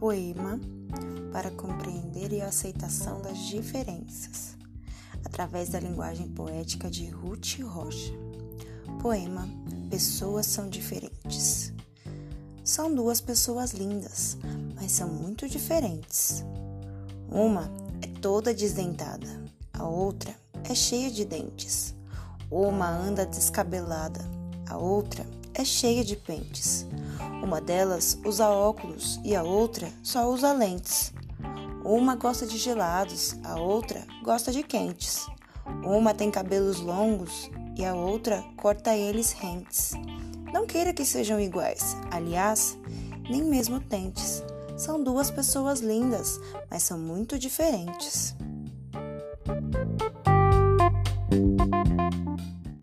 poema para compreender e a aceitação das diferenças, através da linguagem poética de Ruth Rocha. Poema Pessoas são diferentes. São duas pessoas lindas, mas são muito diferentes. Uma é toda desdentada, a outra é cheia de dentes. Uma anda descabelada, a outra é cheia de pentes. Uma delas usa óculos e a outra só usa lentes. Uma gosta de gelados, a outra gosta de quentes. Uma tem cabelos longos e a outra corta eles rentes. Não queira que sejam iguais, aliás, nem mesmo tentes. São duas pessoas lindas, mas são muito diferentes.